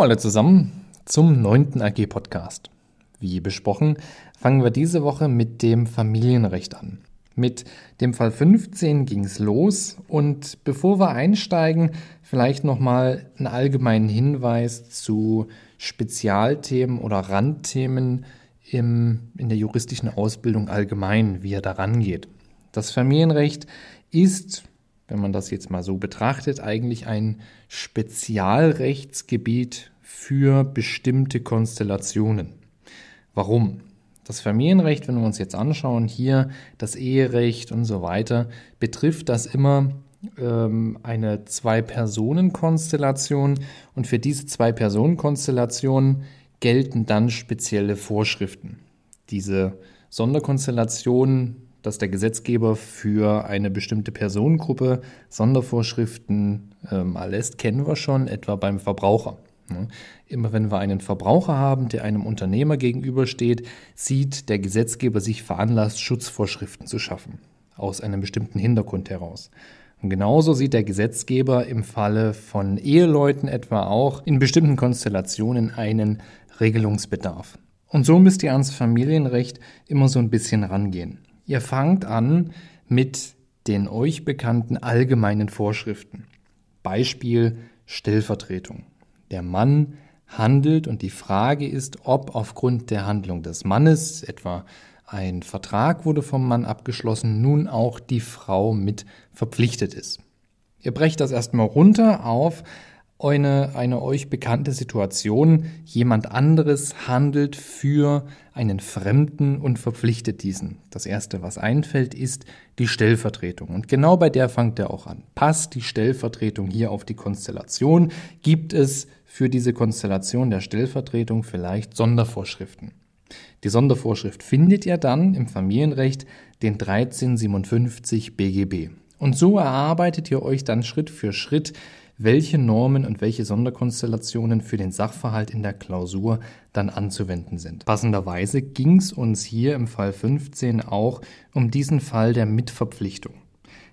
Hallo alle zusammen zum neunten AG Podcast. Wie besprochen, fangen wir diese Woche mit dem Familienrecht an. Mit dem Fall 15 ging es los und bevor wir einsteigen, vielleicht nochmal einen allgemeinen Hinweis zu Spezialthemen oder Randthemen im, in der juristischen Ausbildung allgemein, wie er daran geht. Das Familienrecht ist wenn man das jetzt mal so betrachtet, eigentlich ein Spezialrechtsgebiet für bestimmte Konstellationen. Warum? Das Familienrecht, wenn wir uns jetzt anschauen, hier das Eherecht und so weiter, betrifft das immer ähm, eine Zwei-Personen-Konstellation und für diese Zwei-Personen-Konstellation gelten dann spezielle Vorschriften. Diese Sonderkonstellationen dass der Gesetzgeber für eine bestimmte Personengruppe Sondervorschriften ähm, erlässt, kennen wir schon, etwa beim Verbraucher. Immer wenn wir einen Verbraucher haben, der einem Unternehmer gegenübersteht, sieht der Gesetzgeber sich veranlasst, Schutzvorschriften zu schaffen, aus einem bestimmten Hintergrund heraus. Und genauso sieht der Gesetzgeber im Falle von Eheleuten etwa auch in bestimmten Konstellationen einen Regelungsbedarf. Und so müsst ihr ans Familienrecht immer so ein bisschen rangehen. Ihr fangt an mit den euch bekannten allgemeinen Vorschriften. Beispiel Stellvertretung. Der Mann handelt und die Frage ist, ob aufgrund der Handlung des Mannes, etwa ein Vertrag wurde vom Mann abgeschlossen, nun auch die Frau mit verpflichtet ist. Ihr brecht das erstmal runter auf eine, eine euch bekannte Situation, jemand anderes handelt für einen Fremden und verpflichtet diesen. Das Erste, was einfällt, ist die Stellvertretung. Und genau bei der fangt er auch an. Passt die Stellvertretung hier auf die Konstellation? Gibt es für diese Konstellation der Stellvertretung vielleicht Sondervorschriften? Die Sondervorschrift findet ihr dann im Familienrecht den 1357 BGB. Und so erarbeitet ihr euch dann Schritt für Schritt welche Normen und welche Sonderkonstellationen für den Sachverhalt in der Klausur dann anzuwenden sind. Passenderweise ging es uns hier im Fall 15 auch um diesen Fall der Mitverpflichtung.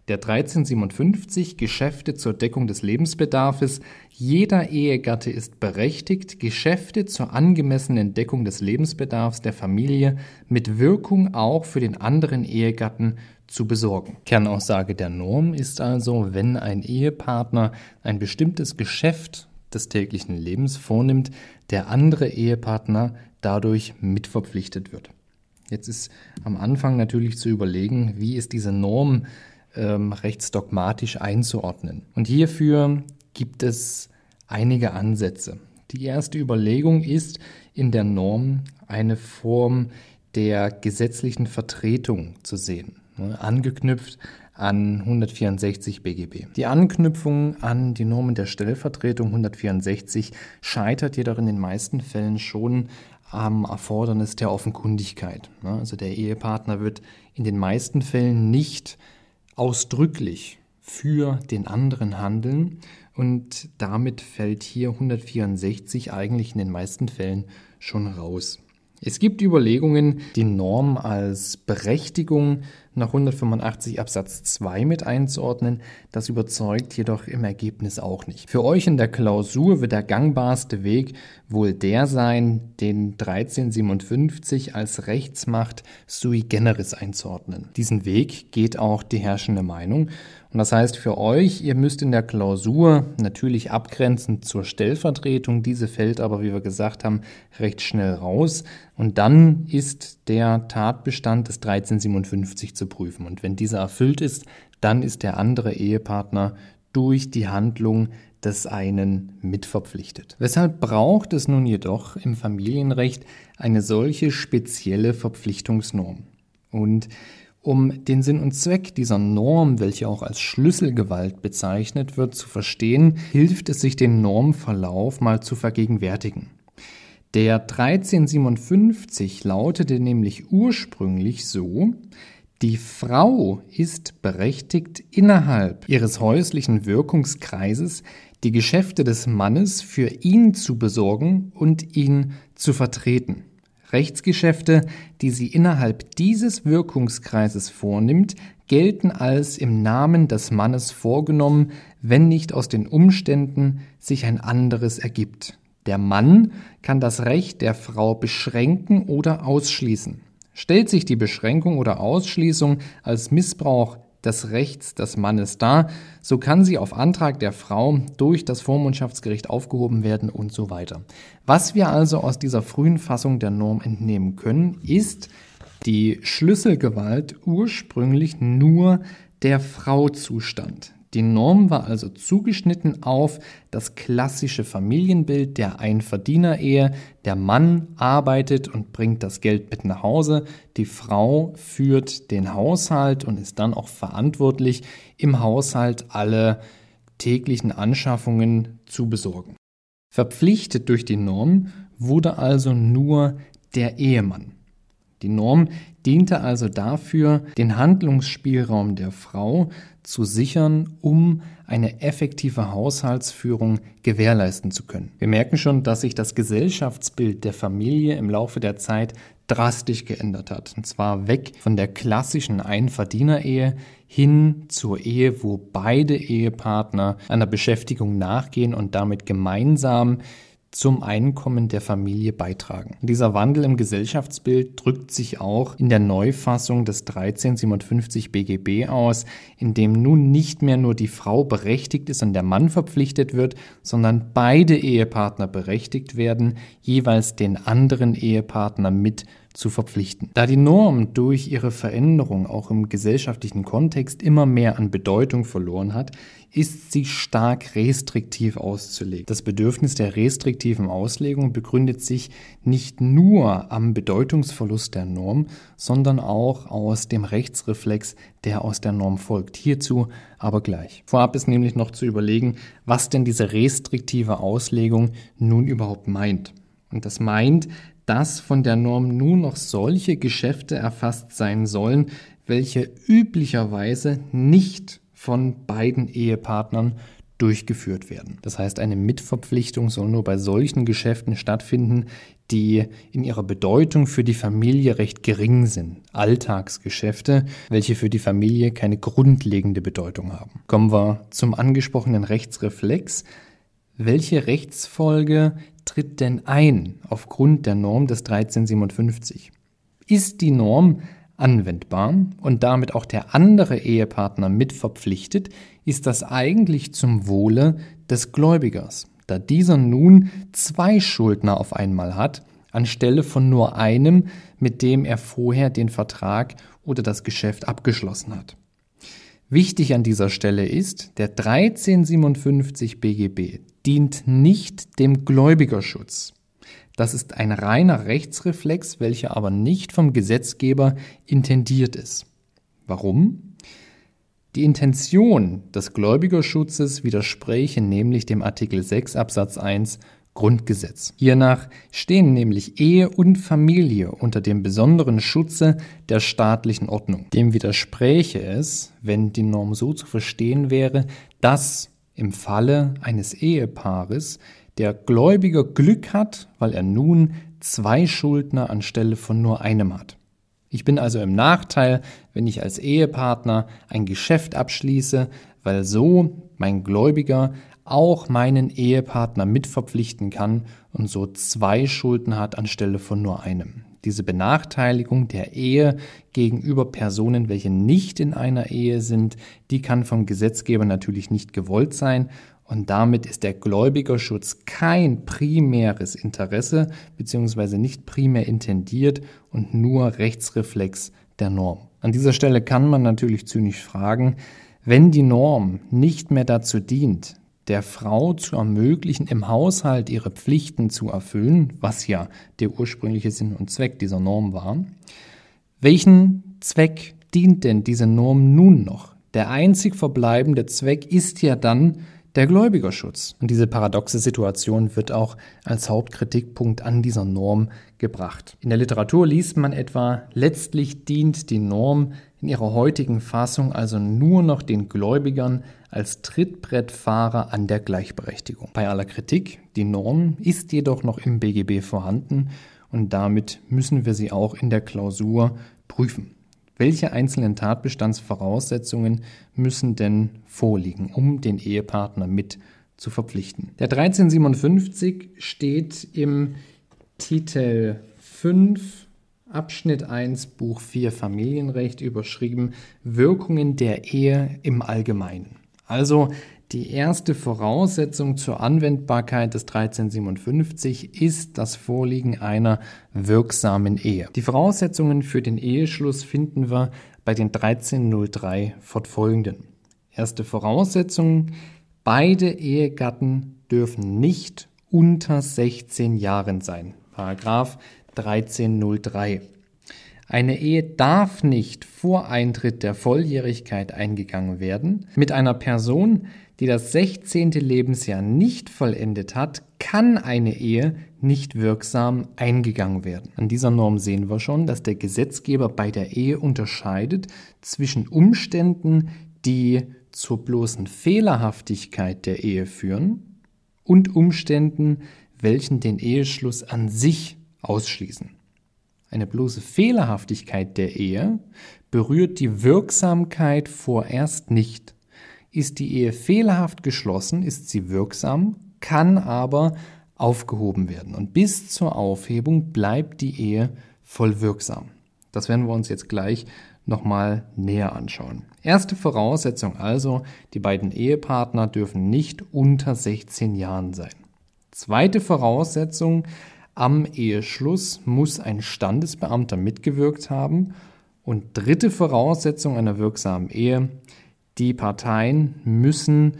Der 1357 Geschäfte zur Deckung des Lebensbedarfes. Jeder Ehegatte ist berechtigt, Geschäfte zur angemessenen Deckung des Lebensbedarfs der Familie mit Wirkung auch für den anderen Ehegatten zu besorgen. Kernaussage der Norm ist also, wenn ein Ehepartner ein bestimmtes Geschäft des täglichen Lebens vornimmt, der andere Ehepartner dadurch mitverpflichtet wird. Jetzt ist am Anfang natürlich zu überlegen, wie ist diese Norm ähm, rechtsdogmatisch einzuordnen. Und hierfür gibt es einige Ansätze. Die erste Überlegung ist in der Norm eine Form der gesetzlichen Vertretung zu sehen ne, angeknüpft an 164 BGB. Die Anknüpfung an die Normen der Stellvertretung 164 scheitert jedoch in den meisten Fällen schon am Erfordernis der Offenkundigkeit. Ne. Also der Ehepartner wird in den meisten Fällen nicht ausdrücklich für den anderen handeln und damit fällt hier 164 eigentlich in den meisten Fällen schon raus. Es gibt Überlegungen, die Norm als Berechtigung nach 185 Absatz 2 mit einzuordnen. Das überzeugt jedoch im Ergebnis auch nicht. Für euch in der Klausur wird der gangbarste Weg wohl der sein, den 1357 als Rechtsmacht sui generis einzuordnen. Diesen Weg geht auch die herrschende Meinung und das heißt für euch, ihr müsst in der Klausur natürlich abgrenzend zur Stellvertretung, diese fällt aber, wie wir gesagt haben, recht schnell raus. Und dann ist der Tatbestand des 1357 zu prüfen. Und wenn dieser erfüllt ist, dann ist der andere Ehepartner durch die Handlung des einen mitverpflichtet. Weshalb braucht es nun jedoch im Familienrecht eine solche spezielle Verpflichtungsnorm? Und um den Sinn und Zweck dieser Norm, welche auch als Schlüsselgewalt bezeichnet wird, zu verstehen, hilft es sich den Normverlauf mal zu vergegenwärtigen. Der 1357 lautete nämlich ursprünglich so, die Frau ist berechtigt, innerhalb ihres häuslichen Wirkungskreises die Geschäfte des Mannes für ihn zu besorgen und ihn zu vertreten. Rechtsgeschäfte, die sie innerhalb dieses Wirkungskreises vornimmt, gelten als im Namen des Mannes vorgenommen, wenn nicht aus den Umständen sich ein anderes ergibt. Der Mann kann das Recht der Frau beschränken oder ausschließen. Stellt sich die Beschränkung oder Ausschließung als Missbrauch des Rechts des Mannes dar, so kann sie auf Antrag der Frau durch das Vormundschaftsgericht aufgehoben werden und so weiter. Was wir also aus dieser frühen Fassung der Norm entnehmen können, ist die Schlüsselgewalt ursprünglich nur der Frau zustand. Die Norm war also zugeschnitten auf das klassische Familienbild der Einverdienerehe. Der Mann arbeitet und bringt das Geld mit nach Hause. Die Frau führt den Haushalt und ist dann auch verantwortlich, im Haushalt alle täglichen Anschaffungen zu besorgen. Verpflichtet durch die Norm wurde also nur der Ehemann. Die Norm diente also dafür, den Handlungsspielraum der Frau zu sichern, um eine effektive Haushaltsführung gewährleisten zu können. Wir merken schon, dass sich das Gesellschaftsbild der Familie im Laufe der Zeit drastisch geändert hat. Und zwar weg von der klassischen Einverdienerehe hin zur Ehe, wo beide Ehepartner einer Beschäftigung nachgehen und damit gemeinsam zum Einkommen der Familie beitragen. Dieser Wandel im Gesellschaftsbild drückt sich auch in der Neufassung des 1357 BGB aus, in dem nun nicht mehr nur die Frau berechtigt ist und der Mann verpflichtet wird, sondern beide Ehepartner berechtigt werden, jeweils den anderen Ehepartner mit zu verpflichten. Da die Norm durch ihre Veränderung auch im gesellschaftlichen Kontext immer mehr an Bedeutung verloren hat, ist sie stark restriktiv auszulegen. Das Bedürfnis der restriktiven Auslegung begründet sich nicht nur am Bedeutungsverlust der Norm, sondern auch aus dem Rechtsreflex, der aus der Norm folgt. Hierzu aber gleich. Vorab ist nämlich noch zu überlegen, was denn diese restriktive Auslegung nun überhaupt meint. Und das meint, dass von der Norm nun noch solche Geschäfte erfasst sein sollen, welche üblicherweise nicht von beiden Ehepartnern durchgeführt werden. Das heißt, eine Mitverpflichtung soll nur bei solchen Geschäften stattfinden, die in ihrer Bedeutung für die Familie recht gering sind. Alltagsgeschäfte, welche für die Familie keine grundlegende Bedeutung haben. Kommen wir zum angesprochenen Rechtsreflex. Welche Rechtsfolge tritt denn ein aufgrund der Norm des 1357? Ist die Norm anwendbar und damit auch der andere Ehepartner mit verpflichtet, ist das eigentlich zum Wohle des Gläubigers, da dieser nun zwei Schuldner auf einmal hat, anstelle von nur einem, mit dem er vorher den Vertrag oder das Geschäft abgeschlossen hat. Wichtig an dieser Stelle ist, der 1357 BGB dient nicht dem Gläubigerschutz. Das ist ein reiner Rechtsreflex, welcher aber nicht vom Gesetzgeber intendiert ist. Warum? Die Intention des Gläubigerschutzes widerspräche nämlich dem Artikel 6 Absatz 1 Grundgesetz. Hiernach stehen nämlich Ehe und Familie unter dem besonderen Schutze der staatlichen Ordnung. Dem widerspräche es, wenn die Norm so zu verstehen wäre, dass im Falle eines Ehepaares der Gläubiger Glück hat, weil er nun zwei Schuldner anstelle von nur einem hat. Ich bin also im Nachteil, wenn ich als Ehepartner ein Geschäft abschließe, weil so mein Gläubiger auch meinen Ehepartner mitverpflichten kann und so zwei Schulden hat anstelle von nur einem. Diese Benachteiligung der Ehe gegenüber Personen, welche nicht in einer Ehe sind, die kann vom Gesetzgeber natürlich nicht gewollt sein und damit ist der Gläubigerschutz kein primäres Interesse bzw. nicht primär intendiert und nur Rechtsreflex der Norm. An dieser Stelle kann man natürlich zynisch fragen, wenn die Norm nicht mehr dazu dient, der Frau zu ermöglichen, im Haushalt ihre Pflichten zu erfüllen, was ja der ursprüngliche Sinn und Zweck dieser Norm war. Welchen Zweck dient denn diese Norm nun noch? Der einzig verbleibende Zweck ist ja dann der Gläubigerschutz. Und diese paradoxe Situation wird auch als Hauptkritikpunkt an dieser Norm gebracht. In der Literatur liest man etwa, letztlich dient die Norm in ihrer heutigen Fassung also nur noch den Gläubigern als Trittbrettfahrer an der Gleichberechtigung. Bei aller Kritik, die Norm ist jedoch noch im BGB vorhanden und damit müssen wir sie auch in der Klausur prüfen. Welche einzelnen Tatbestandsvoraussetzungen müssen denn vorliegen, um den Ehepartner mit zu verpflichten. Der 1357 steht im Titel 5 Abschnitt 1 Buch 4 Familienrecht überschrieben Wirkungen der Ehe im Allgemeinen. Also die erste Voraussetzung zur Anwendbarkeit des 1357 ist das Vorliegen einer wirksamen Ehe. Die Voraussetzungen für den Eheschluss finden wir bei den 1303 fortfolgenden. Erste Voraussetzung, beide Ehegatten dürfen nicht unter 16 Jahren sein. Paragraph 1303. Eine Ehe darf nicht vor Eintritt der Volljährigkeit eingegangen werden. Mit einer Person, die das 16. Lebensjahr nicht vollendet hat, kann eine Ehe nicht wirksam eingegangen werden. An dieser Norm sehen wir schon, dass der Gesetzgeber bei der Ehe unterscheidet zwischen Umständen, die zur bloßen Fehlerhaftigkeit der Ehe führen und Umständen, welchen den Eheschluss an sich ausschließen. Eine bloße Fehlerhaftigkeit der Ehe berührt die Wirksamkeit vorerst nicht. Ist die Ehe fehlerhaft geschlossen, ist sie wirksam, kann aber aufgehoben werden. Und bis zur Aufhebung bleibt die Ehe voll wirksam. Das werden wir uns jetzt gleich nochmal näher anschauen. Erste Voraussetzung also, die beiden Ehepartner dürfen nicht unter 16 Jahren sein. Zweite Voraussetzung, am Eheschluss muss ein Standesbeamter mitgewirkt haben. Und dritte Voraussetzung einer wirksamen Ehe, die Parteien müssen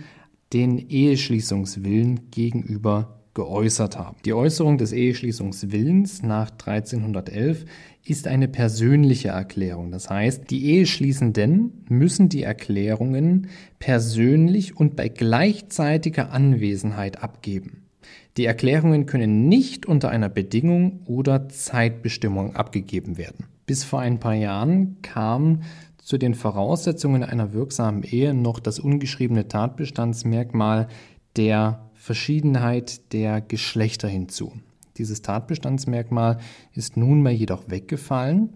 den Eheschließungswillen gegenüber geäußert haben. Die Äußerung des Eheschließungswillens nach 1311 ist eine persönliche Erklärung. Das heißt, die Eheschließenden müssen die Erklärungen persönlich und bei gleichzeitiger Anwesenheit abgeben. Die Erklärungen können nicht unter einer Bedingung oder Zeitbestimmung abgegeben werden. Bis vor ein paar Jahren kam zu den Voraussetzungen einer wirksamen Ehe noch das ungeschriebene Tatbestandsmerkmal der Verschiedenheit der Geschlechter hinzu. Dieses Tatbestandsmerkmal ist nunmehr jedoch weggefallen.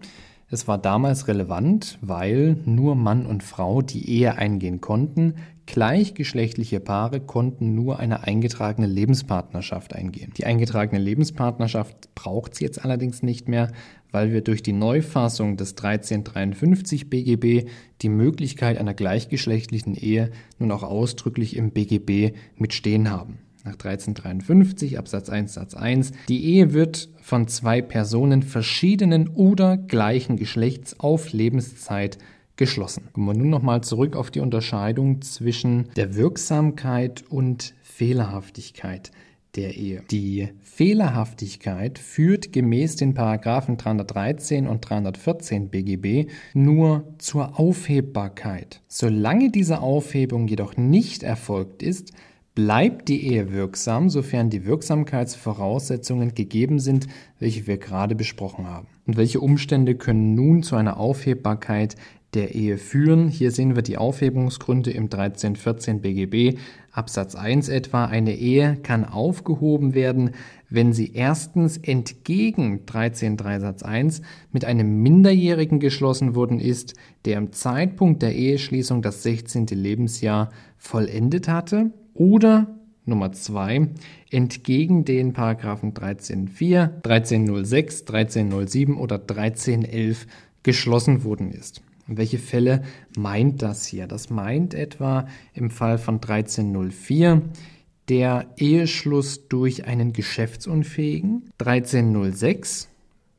Es war damals relevant, weil nur Mann und Frau die Ehe eingehen konnten. Gleichgeschlechtliche Paare konnten nur eine eingetragene Lebenspartnerschaft eingehen. Die eingetragene Lebenspartnerschaft braucht es jetzt allerdings nicht mehr, weil wir durch die Neufassung des 1353 BGB die Möglichkeit einer gleichgeschlechtlichen Ehe nun auch ausdrücklich im BGB mitstehen haben. Nach 1353 Absatz 1 Satz 1 Die Ehe wird von zwei Personen verschiedenen oder gleichen Geschlechts auf Lebenszeit geschlossen. Kommen wir nun nochmal zurück auf die Unterscheidung zwischen der Wirksamkeit und Fehlerhaftigkeit der Ehe. Die Fehlerhaftigkeit führt gemäß den Paragraphen 313 und 314 BGB nur zur Aufhebbarkeit. Solange diese Aufhebung jedoch nicht erfolgt ist, bleibt die Ehe wirksam, sofern die Wirksamkeitsvoraussetzungen gegeben sind, welche wir gerade besprochen haben. Und welche Umstände können nun zu einer Aufhebbarkeit der Ehe führen. Hier sehen wir die Aufhebungsgründe im 1314 BGB Absatz 1 etwa. Eine Ehe kann aufgehoben werden, wenn sie erstens entgegen 13.3 Satz 1 mit einem Minderjährigen geschlossen worden ist, der im Zeitpunkt der Eheschließung das 16. Lebensjahr vollendet hatte, oder Nummer 2 entgegen den Paragraphen 13.4, 13.06, 13.07 oder 13.11 geschlossen worden ist. Welche Fälle meint das hier? Das meint etwa im Fall von 1304 der Eheschluss durch einen Geschäftsunfähigen. 1306,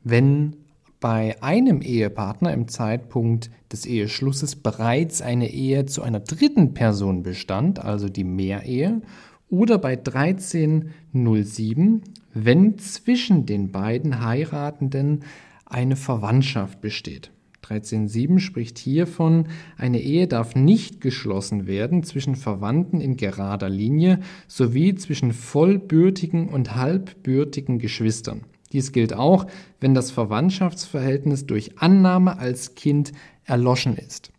wenn bei einem Ehepartner im Zeitpunkt des Eheschlusses bereits eine Ehe zu einer dritten Person bestand, also die Mehrehe, oder bei 1307, wenn zwischen den beiden Heiratenden eine Verwandtschaft besteht. 13.7 spricht hiervon, eine Ehe darf nicht geschlossen werden zwischen Verwandten in gerader Linie sowie zwischen vollbürtigen und halbbürtigen Geschwistern. Dies gilt auch, wenn das Verwandtschaftsverhältnis durch Annahme als Kind erloschen ist.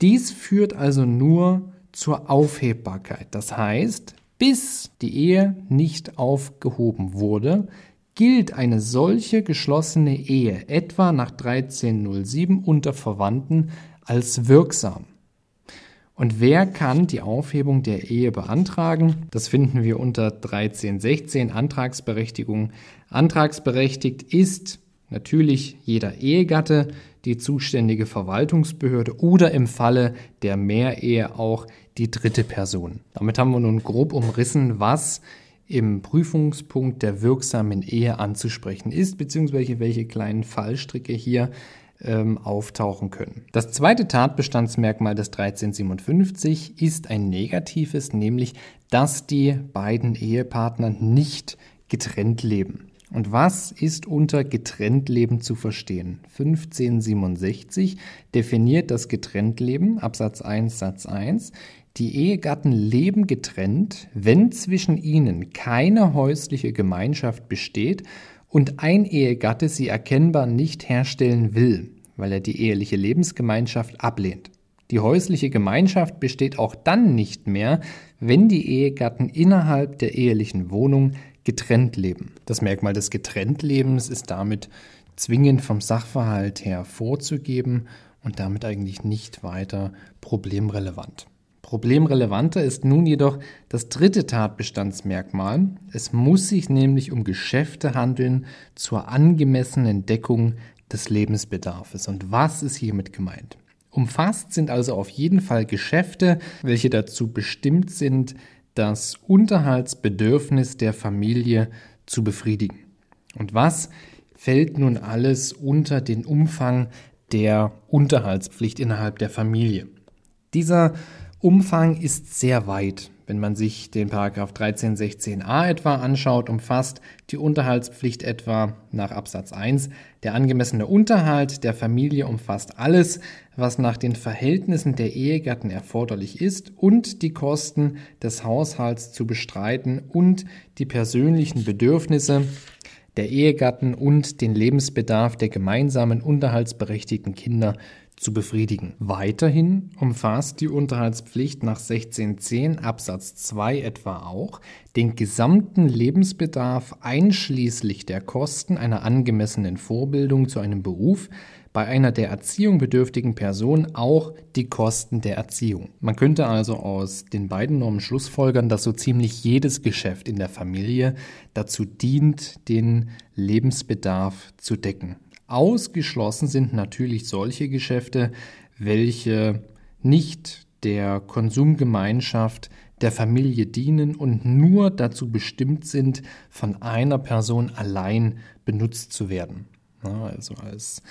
Dies führt also nur zur Aufhebbarkeit. Das heißt, bis die Ehe nicht aufgehoben wurde, gilt eine solche geschlossene Ehe etwa nach 1307 unter Verwandten als wirksam. Und wer kann die Aufhebung der Ehe beantragen? Das finden wir unter 1316 Antragsberechtigung. Antragsberechtigt ist natürlich jeder Ehegatte, die zuständige Verwaltungsbehörde oder im Falle der Mehrehe auch die dritte Person. Damit haben wir nun grob umrissen, was im Prüfungspunkt der wirksamen Ehe anzusprechen ist, beziehungsweise welche kleinen Fallstricke hier ähm, auftauchen können. Das zweite Tatbestandsmerkmal des 1357 ist ein negatives, nämlich dass die beiden Ehepartner nicht getrennt leben. Und was ist unter Getrenntleben zu verstehen? 1567 definiert das Getrenntleben, Absatz 1 Satz 1, die Ehegatten leben getrennt, wenn zwischen ihnen keine häusliche Gemeinschaft besteht und ein Ehegatte sie erkennbar nicht herstellen will, weil er die eheliche Lebensgemeinschaft ablehnt. Die häusliche Gemeinschaft besteht auch dann nicht mehr, wenn die Ehegatten innerhalb der ehelichen Wohnung getrennt leben. Das Merkmal des Getrenntlebens ist damit zwingend vom Sachverhalt her vorzugeben und damit eigentlich nicht weiter problemrelevant. Problemrelevanter ist nun jedoch das dritte Tatbestandsmerkmal. Es muss sich nämlich um Geschäfte handeln zur angemessenen Deckung des Lebensbedarfs. Und was ist hiermit gemeint? Umfasst sind also auf jeden Fall Geschäfte, welche dazu bestimmt sind, das Unterhaltsbedürfnis der Familie zu befriedigen. Und was fällt nun alles unter den Umfang der Unterhaltspflicht innerhalb der Familie? Dieser Umfang ist sehr weit. Wenn man sich den Paragraph 1316a etwa anschaut, umfasst die Unterhaltspflicht etwa nach Absatz 1 der angemessene Unterhalt der Familie umfasst alles, was nach den Verhältnissen der Ehegatten erforderlich ist und die Kosten des Haushalts zu bestreiten und die persönlichen Bedürfnisse der Ehegatten und den Lebensbedarf der gemeinsamen unterhaltsberechtigten Kinder zu befriedigen. Weiterhin umfasst die Unterhaltspflicht nach 1610 Absatz 2 etwa auch den gesamten Lebensbedarf einschließlich der Kosten einer angemessenen Vorbildung zu einem Beruf, bei einer der Erziehung bedürftigen Person auch die Kosten der Erziehung. Man könnte also aus den beiden Normen schlussfolgern, dass so ziemlich jedes Geschäft in der Familie dazu dient, den Lebensbedarf zu decken. Ausgeschlossen sind natürlich solche Geschäfte, welche nicht der Konsumgemeinschaft der Familie dienen und nur dazu bestimmt sind, von einer Person allein benutzt zu werden. Also als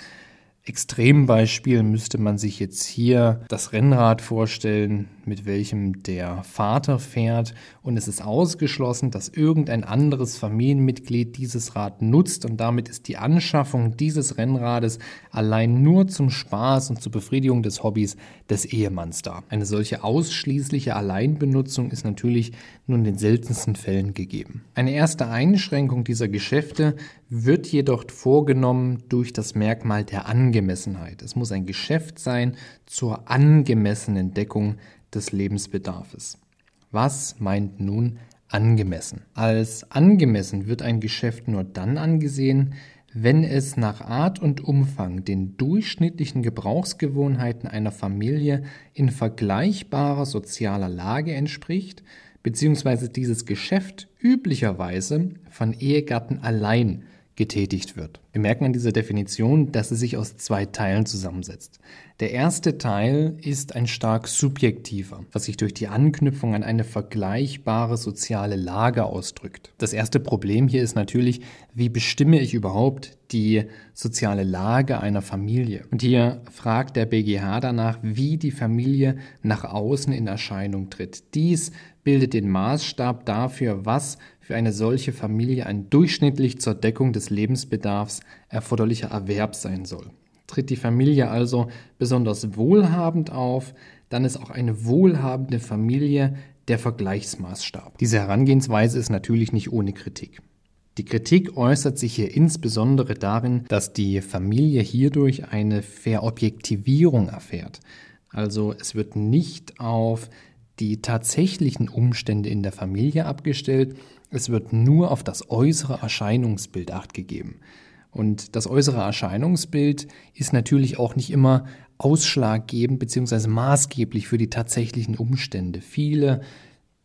Extrembeispiel müsste man sich jetzt hier das Rennrad vorstellen, mit welchem der Vater fährt und es ist ausgeschlossen, dass irgendein anderes Familienmitglied dieses Rad nutzt und damit ist die Anschaffung dieses Rennrades allein nur zum Spaß und zur Befriedigung des Hobbys des Ehemanns da. Eine solche ausschließliche Alleinbenutzung ist natürlich nur in den seltensten Fällen gegeben. Eine erste Einschränkung dieser Geschäfte wird jedoch vorgenommen durch das Merkmal der Angemessenheit. Es muss ein Geschäft sein zur angemessenen Deckung des Lebensbedarfs. Was meint nun angemessen? Als angemessen wird ein Geschäft nur dann angesehen, wenn es nach Art und Umfang den durchschnittlichen Gebrauchsgewohnheiten einer Familie in vergleichbarer sozialer Lage entspricht, beziehungsweise dieses Geschäft üblicherweise von Ehegatten allein getätigt wird. Wir merken an dieser Definition, dass sie sich aus zwei Teilen zusammensetzt. Der erste Teil ist ein stark subjektiver, was sich durch die Anknüpfung an eine vergleichbare soziale Lage ausdrückt. Das erste Problem hier ist natürlich, wie bestimme ich überhaupt die soziale Lage einer Familie? Und hier fragt der BGH danach, wie die Familie nach außen in Erscheinung tritt. Dies bildet den Maßstab dafür, was für eine solche Familie ein durchschnittlich zur Deckung des Lebensbedarfs erforderlicher Erwerb sein soll. Tritt die Familie also besonders wohlhabend auf, dann ist auch eine wohlhabende Familie der Vergleichsmaßstab. Diese Herangehensweise ist natürlich nicht ohne Kritik. Die Kritik äußert sich hier insbesondere darin, dass die Familie hierdurch eine Verobjektivierung erfährt. Also es wird nicht auf die tatsächlichen Umstände in der Familie abgestellt, es wird nur auf das äußere Erscheinungsbild acht gegeben. Und das äußere Erscheinungsbild ist natürlich auch nicht immer ausschlaggebend bzw. maßgeblich für die tatsächlichen Umstände. Viele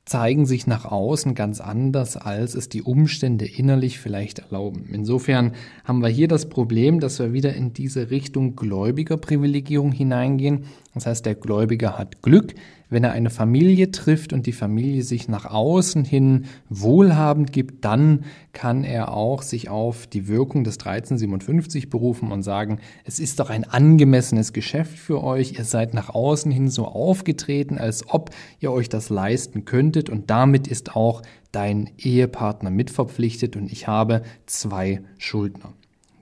zeigen sich nach außen ganz anders, als es die Umstände innerlich vielleicht erlauben. Insofern haben wir hier das Problem, dass wir wieder in diese Richtung Gläubigerprivilegierung hineingehen. Das heißt, der Gläubiger hat Glück, wenn er eine Familie trifft und die Familie sich nach außen hin wohlhabend gibt, dann kann er auch sich auf die Wirkung des 1357 berufen und sagen, es ist doch ein angemessenes Geschäft für euch, ihr seid nach außen hin so aufgetreten, als ob ihr euch das leisten könntet und damit ist auch dein Ehepartner mitverpflichtet und ich habe zwei Schuldner.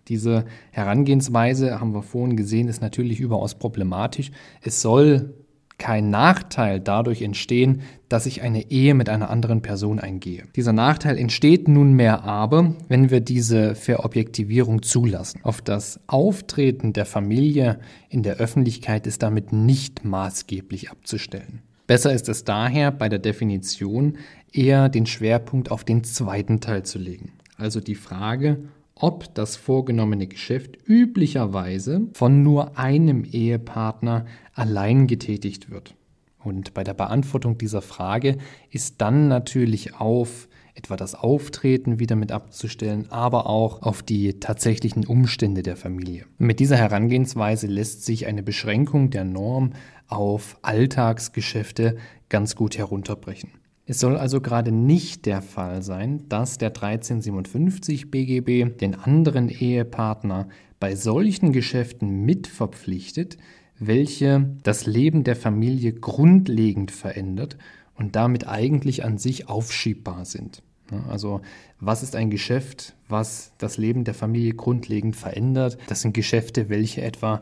Diese Herangehensweise, haben wir vorhin gesehen, ist natürlich überaus problematisch. Es soll kein Nachteil dadurch entstehen, dass ich eine Ehe mit einer anderen Person eingehe. Dieser Nachteil entsteht nunmehr aber, wenn wir diese Verobjektivierung zulassen. Auf das Auftreten der Familie in der Öffentlichkeit ist damit nicht maßgeblich abzustellen. Besser ist es daher, bei der Definition eher den Schwerpunkt auf den zweiten Teil zu legen. Also die Frage, ob das vorgenommene Geschäft üblicherweise von nur einem Ehepartner allein getätigt wird. Und bei der Beantwortung dieser Frage ist dann natürlich auf etwa das Auftreten wieder mit abzustellen, aber auch auf die tatsächlichen Umstände der Familie. mit dieser Herangehensweise lässt sich eine Beschränkung der Norm auf Alltagsgeschäfte ganz gut herunterbrechen. Es soll also gerade nicht der Fall sein, dass der 1357 BGB den anderen Ehepartner bei solchen Geschäften mitverpflichtet, welche das Leben der Familie grundlegend verändert und damit eigentlich an sich aufschiebbar sind. Also was ist ein Geschäft, was das Leben der Familie grundlegend verändert? Das sind Geschäfte, welche etwa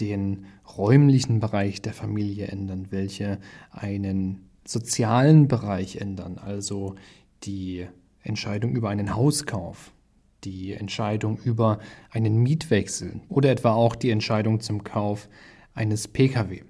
den räumlichen Bereich der Familie ändern, welche einen sozialen Bereich ändern, also die Entscheidung über einen Hauskauf, die Entscheidung über einen Mietwechsel oder etwa auch die Entscheidung zum Kauf eines Pkw.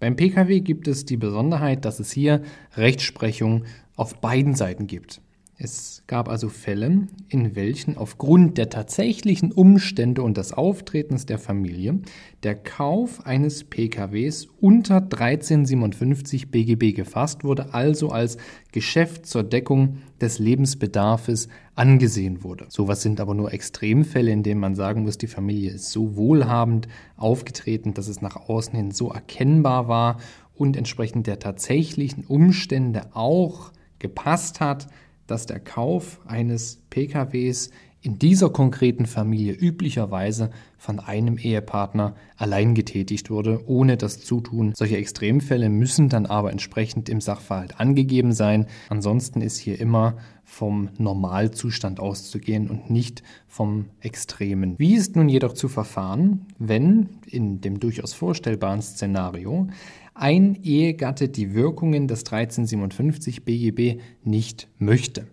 Beim Pkw gibt es die Besonderheit, dass es hier Rechtsprechung auf beiden Seiten gibt. Es gab also Fälle, in welchen aufgrund der tatsächlichen Umstände und des Auftretens der Familie der Kauf eines PKWs unter 1357 BGB gefasst wurde, also als Geschäft zur Deckung des Lebensbedarfes angesehen wurde. Sowas sind aber nur Extremfälle, in denen man sagen muss, die Familie ist so wohlhabend aufgetreten, dass es nach außen hin so erkennbar war und entsprechend der tatsächlichen Umstände auch gepasst hat, dass der Kauf eines PKWs in dieser konkreten Familie üblicherweise von einem Ehepartner allein getätigt wurde, ohne das Zutun. Solche Extremfälle müssen dann aber entsprechend im Sachverhalt angegeben sein. Ansonsten ist hier immer vom Normalzustand auszugehen und nicht vom Extremen. Wie ist nun jedoch zu verfahren, wenn in dem durchaus vorstellbaren Szenario ein Ehegatte die Wirkungen des 1357 BGB nicht möchte.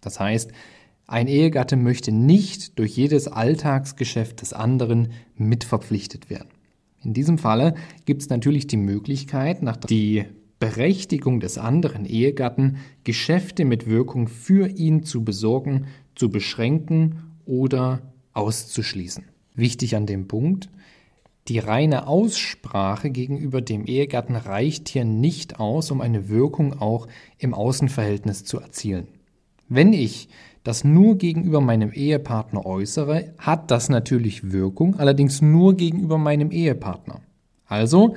Das heißt, ein Ehegatte möchte nicht durch jedes Alltagsgeschäft des anderen mitverpflichtet werden. In diesem Falle gibt es natürlich die Möglichkeit, nach die Berechtigung des anderen Ehegatten Geschäfte mit Wirkung für ihn zu besorgen, zu beschränken oder auszuschließen. Wichtig an dem Punkt, die reine Aussprache gegenüber dem Ehegatten reicht hier nicht aus, um eine Wirkung auch im Außenverhältnis zu erzielen. Wenn ich das nur gegenüber meinem Ehepartner äußere, hat das natürlich Wirkung, allerdings nur gegenüber meinem Ehepartner. Also,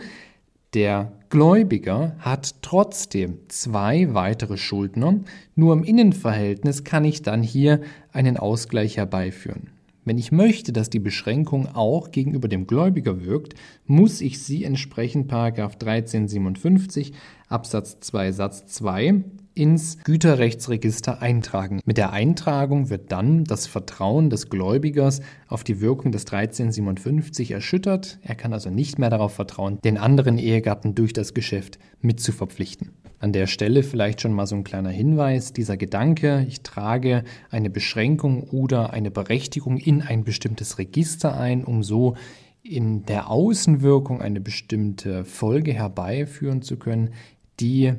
der Gläubiger hat trotzdem zwei weitere Schuldner, nur im Innenverhältnis kann ich dann hier einen Ausgleich herbeiführen. Wenn ich möchte, dass die Beschränkung auch gegenüber dem Gläubiger wirkt, muss ich sie entsprechend 1357 Absatz 2 Satz 2 ins Güterrechtsregister eintragen. Mit der Eintragung wird dann das Vertrauen des Gläubigers auf die Wirkung des 1357 erschüttert. Er kann also nicht mehr darauf vertrauen, den anderen Ehegatten durch das Geschäft mitzuverpflichten. An der Stelle vielleicht schon mal so ein kleiner Hinweis. Dieser Gedanke, ich trage eine Beschränkung oder eine Berechtigung in ein bestimmtes Register ein, um so in der Außenwirkung eine bestimmte Folge herbeiführen zu können, die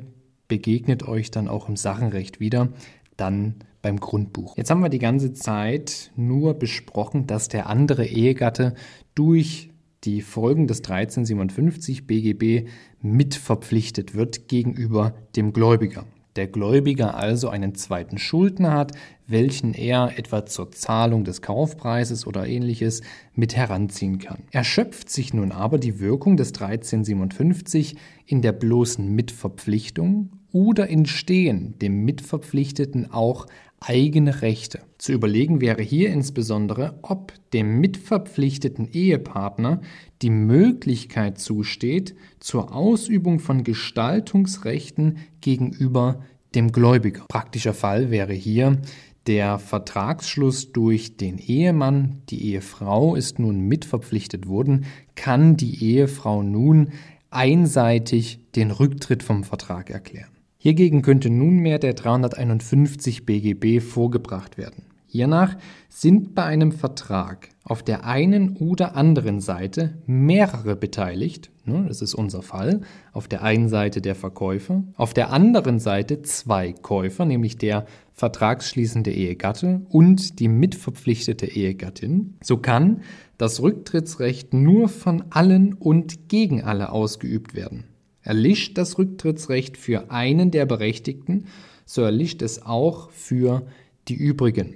begegnet euch dann auch im Sachenrecht wieder, dann beim Grundbuch. Jetzt haben wir die ganze Zeit nur besprochen, dass der andere Ehegatte durch die Folgen des 1357 BGB mitverpflichtet wird gegenüber dem Gläubiger. Der Gläubiger also einen zweiten Schuldner hat, welchen er etwa zur Zahlung des Kaufpreises oder ähnliches mit heranziehen kann. Erschöpft sich nun aber die Wirkung des 1357 in der bloßen Mitverpflichtung oder entstehen dem Mitverpflichteten auch eigene Rechte. Zu überlegen wäre hier insbesondere, ob dem mitverpflichteten Ehepartner die Möglichkeit zusteht zur Ausübung von Gestaltungsrechten gegenüber dem Gläubiger. Praktischer Fall wäre hier der Vertragsschluss durch den Ehemann, die Ehefrau ist nun mitverpflichtet worden, kann die Ehefrau nun einseitig den Rücktritt vom Vertrag erklären. Hiergegen könnte nunmehr der 351 BGB vorgebracht werden. Hiernach sind bei einem Vertrag auf der einen oder anderen Seite mehrere beteiligt, ne, das ist unser Fall, auf der einen Seite der Verkäufer, auf der anderen Seite zwei Käufer, nämlich der vertragsschließende Ehegatte und die mitverpflichtete Ehegattin, so kann das Rücktrittsrecht nur von allen und gegen alle ausgeübt werden. Erlischt das Rücktrittsrecht für einen der Berechtigten, so erlischt es auch für die übrigen.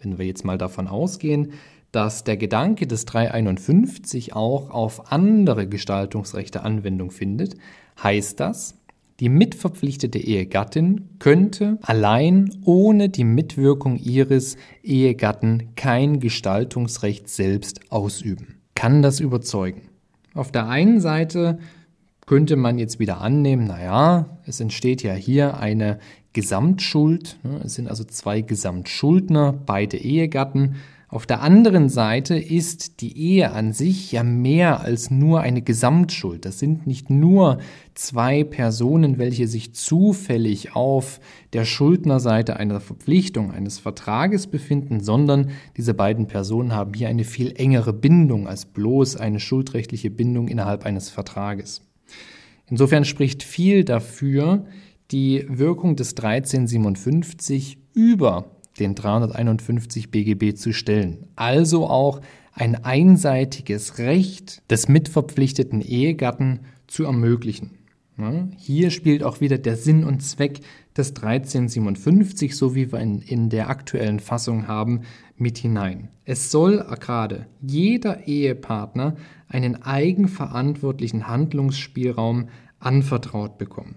Wenn wir jetzt mal davon ausgehen, dass der Gedanke des 351 auch auf andere Gestaltungsrechte Anwendung findet, heißt das, die mitverpflichtete Ehegattin könnte allein ohne die Mitwirkung ihres Ehegatten kein Gestaltungsrecht selbst ausüben. Kann das überzeugen? Auf der einen Seite könnte man jetzt wieder annehmen, naja, es entsteht ja hier eine Gesamtschuld. Ne? Es sind also zwei Gesamtschuldner, beide Ehegatten. Auf der anderen Seite ist die Ehe an sich ja mehr als nur eine Gesamtschuld. Das sind nicht nur zwei Personen, welche sich zufällig auf der Schuldnerseite einer Verpflichtung, eines Vertrages befinden, sondern diese beiden Personen haben hier eine viel engere Bindung als bloß eine schuldrechtliche Bindung innerhalb eines Vertrages. Insofern spricht viel dafür, die Wirkung des 1357 über den 351 BGB zu stellen. Also auch ein einseitiges Recht des mitverpflichteten Ehegatten zu ermöglichen. Hier spielt auch wieder der Sinn und Zweck des 1357, so wie wir ihn in der aktuellen Fassung haben, mit hinein. Es soll gerade jeder Ehepartner einen eigenverantwortlichen Handlungsspielraum anvertraut bekommen.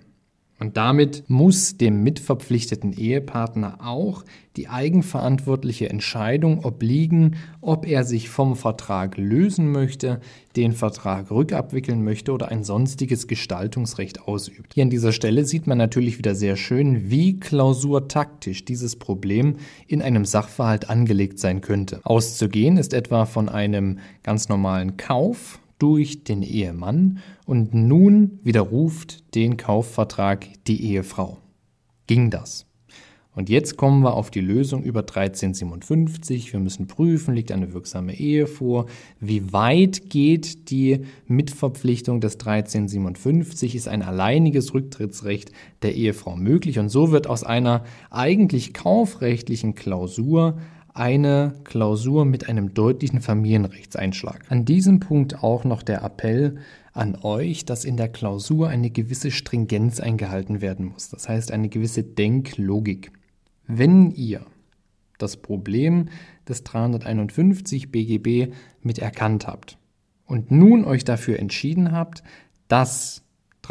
Und damit muss dem mitverpflichteten Ehepartner auch die eigenverantwortliche Entscheidung obliegen, ob er sich vom Vertrag lösen möchte, den Vertrag rückabwickeln möchte oder ein sonstiges Gestaltungsrecht ausübt. Hier an dieser Stelle sieht man natürlich wieder sehr schön, wie klausurtaktisch dieses Problem in einem Sachverhalt angelegt sein könnte. Auszugehen ist etwa von einem ganz normalen Kauf durch den Ehemann und nun widerruft den Kaufvertrag die Ehefrau. Ging das? Und jetzt kommen wir auf die Lösung über 1357. Wir müssen prüfen, liegt eine wirksame Ehe vor? Wie weit geht die Mitverpflichtung des 1357? Ist ein alleiniges Rücktrittsrecht der Ehefrau möglich? Und so wird aus einer eigentlich kaufrechtlichen Klausur eine Klausur mit einem deutlichen Familienrechtseinschlag. An diesem Punkt auch noch der Appell an euch, dass in der Klausur eine gewisse Stringenz eingehalten werden muss. Das heißt eine gewisse Denklogik. Wenn ihr das Problem des 351 BGB mit erkannt habt und nun euch dafür entschieden habt, dass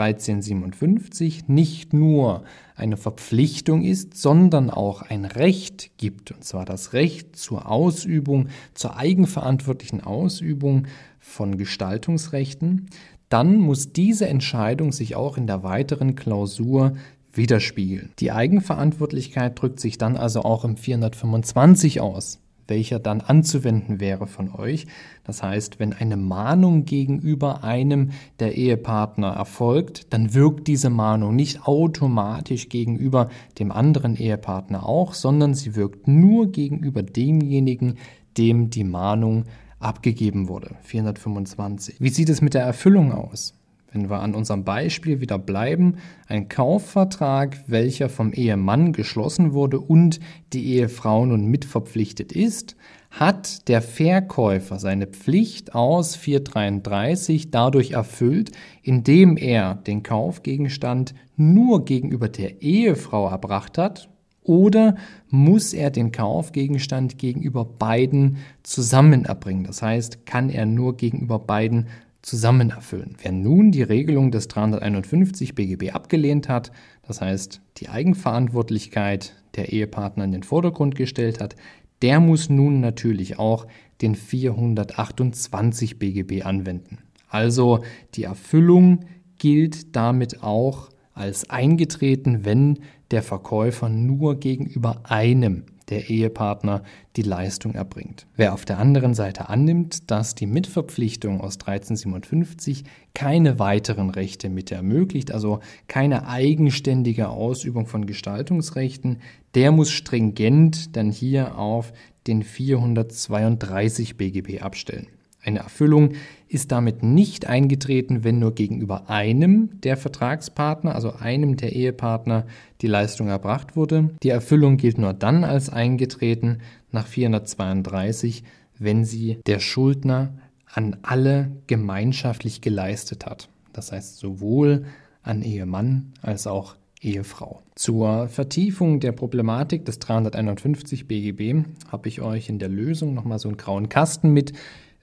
1357 nicht nur eine Verpflichtung ist, sondern auch ein Recht gibt, und zwar das Recht zur Ausübung, zur eigenverantwortlichen Ausübung von Gestaltungsrechten, dann muss diese Entscheidung sich auch in der weiteren Klausur widerspiegeln. Die Eigenverantwortlichkeit drückt sich dann also auch im 425 aus welcher dann anzuwenden wäre von euch. Das heißt, wenn eine Mahnung gegenüber einem der Ehepartner erfolgt, dann wirkt diese Mahnung nicht automatisch gegenüber dem anderen Ehepartner auch, sondern sie wirkt nur gegenüber demjenigen, dem die Mahnung abgegeben wurde. 425. Wie sieht es mit der Erfüllung aus? Wenn wir an unserem Beispiel wieder bleiben, ein Kaufvertrag, welcher vom Ehemann geschlossen wurde und die Ehefrau nun mitverpflichtet ist, hat der Verkäufer seine Pflicht aus 433 dadurch erfüllt, indem er den Kaufgegenstand nur gegenüber der Ehefrau erbracht hat, oder muss er den Kaufgegenstand gegenüber beiden zusammen erbringen? Das heißt, kann er nur gegenüber beiden zusammen erfüllen. Wer nun die Regelung des 351 BGB abgelehnt hat, das heißt die Eigenverantwortlichkeit der Ehepartner in den Vordergrund gestellt hat, der muss nun natürlich auch den 428 BGB anwenden. Also die Erfüllung gilt damit auch als eingetreten, wenn der Verkäufer nur gegenüber einem der Ehepartner die Leistung erbringt. Wer auf der anderen Seite annimmt, dass die Mitverpflichtung aus 1357 keine weiteren Rechte mit ermöglicht, also keine eigenständige Ausübung von Gestaltungsrechten, der muss stringent dann hier auf den 432 BGB abstellen. Eine Erfüllung ist damit nicht eingetreten, wenn nur gegenüber einem der Vertragspartner, also einem der Ehepartner, die Leistung erbracht wurde. Die Erfüllung gilt nur dann als eingetreten nach 432, wenn sie der Schuldner an alle gemeinschaftlich geleistet hat. Das heißt sowohl an Ehemann als auch Ehefrau. Zur Vertiefung der Problematik des 351 BGB habe ich euch in der Lösung nochmal so einen grauen Kasten mit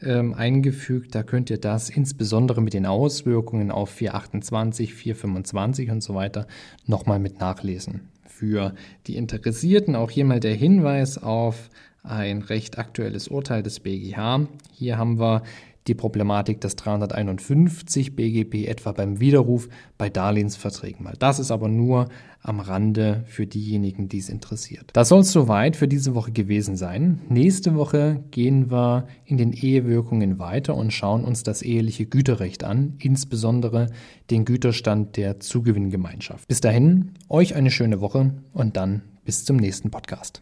ähm, eingefügt. Da könnt ihr das insbesondere mit den Auswirkungen auf 428, 425 und so weiter nochmal mit nachlesen. Für die Interessierten auch hier mal der Hinweis auf ein recht aktuelles Urteil des BGH. Hier haben wir die Problematik des 351 BGB etwa beim Widerruf bei Darlehensverträgen mal. Das ist aber nur am Rande für diejenigen, die es interessiert. Das soll es soweit für diese Woche gewesen sein. Nächste Woche gehen wir in den Ehewirkungen weiter und schauen uns das eheliche Güterrecht an, insbesondere den Güterstand der Zugewinngemeinschaft. Bis dahin, euch eine schöne Woche und dann bis zum nächsten Podcast.